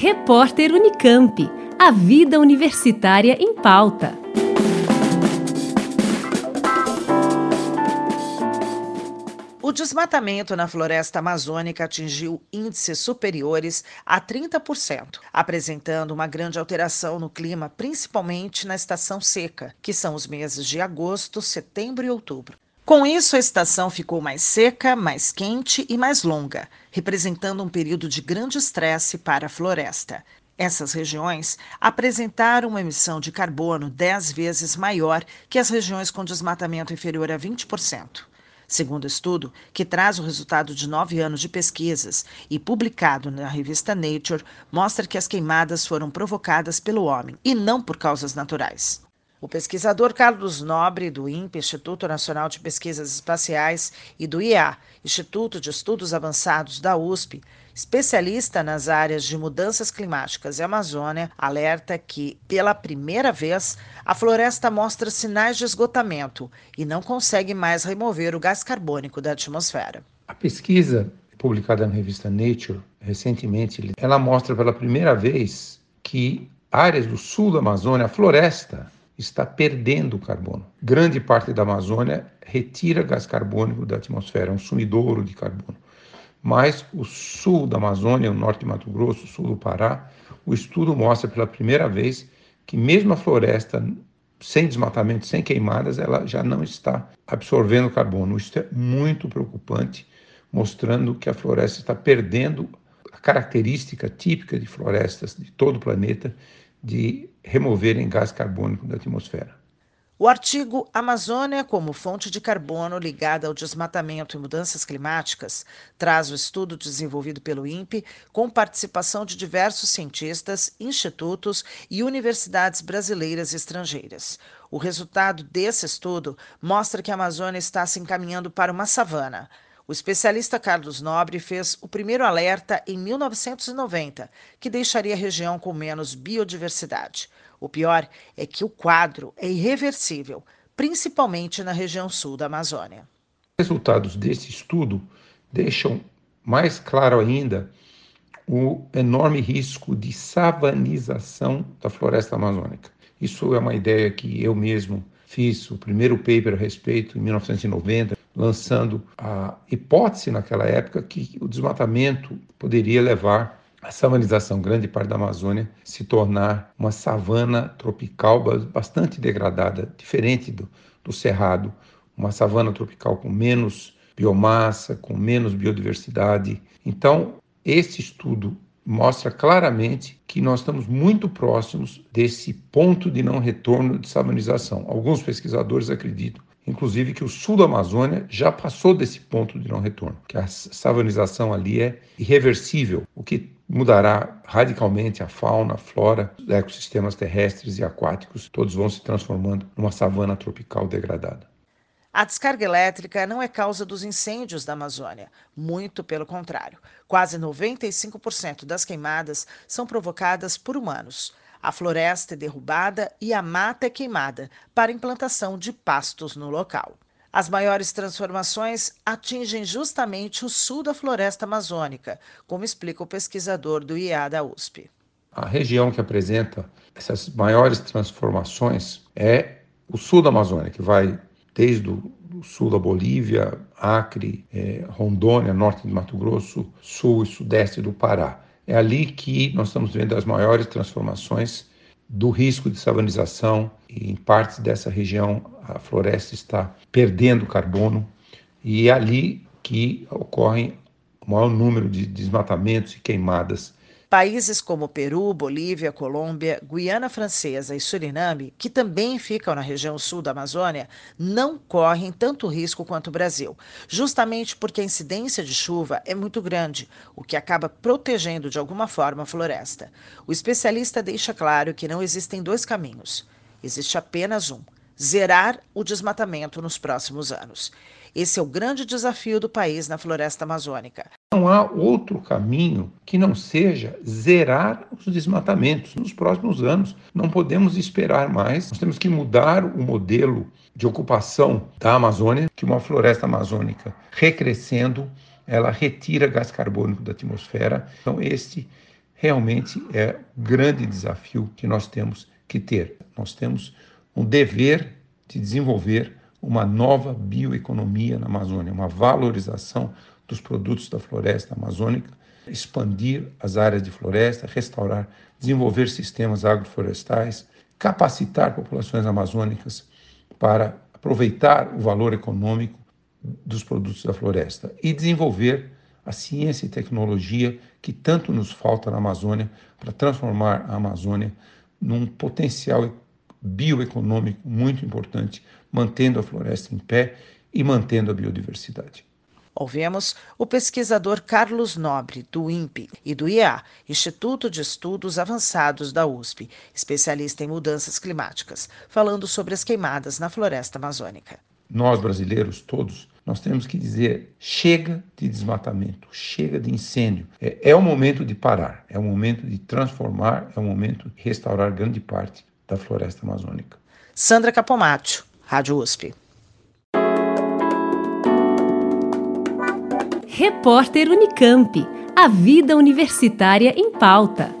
Repórter Unicamp. A vida universitária em pauta. O desmatamento na floresta amazônica atingiu índices superiores a 30%, apresentando uma grande alteração no clima, principalmente na estação seca, que são os meses de agosto, setembro e outubro. Com isso, a estação ficou mais seca, mais quente e mais longa, representando um período de grande estresse para a floresta. Essas regiões apresentaram uma emissão de carbono 10 vezes maior que as regiões com desmatamento inferior a 20%. Segundo estudo, que traz o resultado de nove anos de pesquisas e publicado na revista Nature, mostra que as queimadas foram provocadas pelo homem e não por causas naturais. O pesquisador Carlos Nobre, do INPE, Instituto Nacional de Pesquisas Espaciais, e do IEA, Instituto de Estudos Avançados da USP, especialista nas áreas de mudanças climáticas e Amazônia, alerta que, pela primeira vez, a floresta mostra sinais de esgotamento e não consegue mais remover o gás carbônico da atmosfera. A pesquisa publicada na revista Nature recentemente, ela mostra pela primeira vez que áreas do sul da Amazônia, a floresta, está perdendo carbono. Grande parte da Amazônia retira gás carbônico da atmosfera, é um sumidouro de carbono. Mas o sul da Amazônia, o norte de Mato Grosso, o sul do Pará, o estudo mostra pela primeira vez que mesmo a floresta sem desmatamento, sem queimadas, ela já não está absorvendo carbono. Isso é muito preocupante, mostrando que a floresta está perdendo a característica típica de florestas de todo o planeta, de removerem gás carbônico da atmosfera. O artigo Amazônia como fonte de carbono ligada ao desmatamento e mudanças climáticas traz o estudo desenvolvido pelo INPE com participação de diversos cientistas, institutos e universidades brasileiras e estrangeiras. O resultado desse estudo mostra que a Amazônia está se encaminhando para uma savana. O especialista Carlos Nobre fez o primeiro alerta em 1990, que deixaria a região com menos biodiversidade. O pior é que o quadro é irreversível, principalmente na região sul da Amazônia. Os resultados desse estudo deixam mais claro ainda o enorme risco de savanização da floresta amazônica. Isso é uma ideia que eu mesmo fiz o primeiro paper a respeito em 1990 lançando a hipótese naquela época que o desmatamento poderia levar a savanização, grande parte da Amazônia, se tornar uma savana tropical bastante degradada, diferente do, do cerrado, uma savana tropical com menos biomassa, com menos biodiversidade. Então, esse estudo mostra claramente que nós estamos muito próximos desse ponto de não retorno de savanização. Alguns pesquisadores acreditam inclusive que o sul da Amazônia já passou desse ponto de não retorno, que a savanização ali é irreversível, o que mudará radicalmente a fauna, a flora, os ecossistemas terrestres e aquáticos, todos vão se transformando numa savana tropical degradada. A descarga elétrica não é causa dos incêndios da Amazônia, muito pelo contrário. Quase 95% das queimadas são provocadas por humanos. A floresta é derrubada e a mata é queimada para implantação de pastos no local. As maiores transformações atingem justamente o sul da floresta amazônica, como explica o pesquisador do IA da USP. A região que apresenta essas maiores transformações é o sul da Amazônia, que vai desde o sul da Bolívia, Acre, é, Rondônia, norte de Mato Grosso, sul e sudeste do Pará. É ali que nós estamos vendo as maiores transformações do risco de savanização e em partes dessa região a floresta está perdendo carbono. E é ali que ocorrem o maior número de desmatamentos e queimadas Países como Peru, Bolívia, Colômbia, Guiana Francesa e Suriname, que também ficam na região sul da Amazônia, não correm tanto risco quanto o Brasil, justamente porque a incidência de chuva é muito grande, o que acaba protegendo de alguma forma a floresta. O especialista deixa claro que não existem dois caminhos, existe apenas um: zerar o desmatamento nos próximos anos. Esse é o grande desafio do país na floresta amazônica. Não há outro caminho que não seja zerar os desmatamentos nos próximos anos. Não podemos esperar mais. Nós temos que mudar o modelo de ocupação da Amazônia, que uma floresta amazônica recrescendo, ela retira gás carbônico da atmosfera. Então, este realmente é o grande desafio que nós temos que ter. Nós temos um dever de desenvolver uma nova bioeconomia na Amazônia, uma valorização dos produtos da floresta amazônica, expandir as áreas de floresta, restaurar, desenvolver sistemas agroflorestais, capacitar populações amazônicas para aproveitar o valor econômico dos produtos da floresta e desenvolver a ciência e tecnologia que tanto nos falta na Amazônia para transformar a Amazônia num potencial bioeconômico muito importante, mantendo a floresta em pé e mantendo a biodiversidade. Ouvemos o pesquisador Carlos Nobre, do INPE, e do IEA, Instituto de Estudos Avançados da USP, especialista em mudanças climáticas, falando sobre as queimadas na floresta amazônica. Nós, brasileiros, todos, nós temos que dizer: chega de desmatamento, chega de incêndio. É, é o momento de parar, é o momento de transformar, é o momento de restaurar grande parte da floresta amazônica. Sandra Capomatto, Rádio USP. Repórter Unicamp. A vida universitária em pauta.